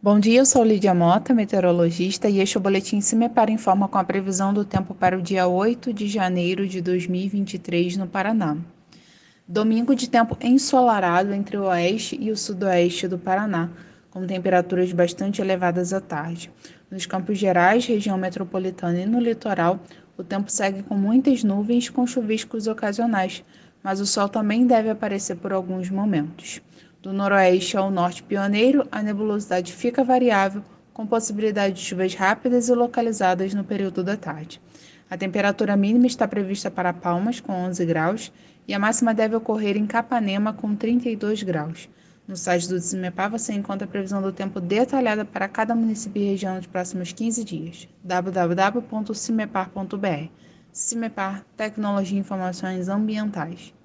Bom dia, eu sou Lídia Mota, meteorologista, e este é o Boletim Se Me Para Informa com a previsão do tempo para o dia 8 de janeiro de 2023 no Paraná. Domingo de tempo ensolarado entre o oeste e o sudoeste do Paraná, com temperaturas bastante elevadas à tarde. Nos Campos Gerais, região metropolitana e no litoral, o tempo segue com muitas nuvens com chuviscos ocasionais, mas o sol também deve aparecer por alguns momentos. Do noroeste ao norte pioneiro, a nebulosidade fica variável, com possibilidade de chuvas rápidas e localizadas no período da tarde. A temperatura mínima está prevista para Palmas, com 11 graus, e a máxima deve ocorrer em Capanema, com 32 graus. No site do CIMEPAR você encontra a previsão do tempo detalhada para cada município e região nos próximos 15 dias. www.cimepar.br CIMEPAR Tecnologia e Informações Ambientais.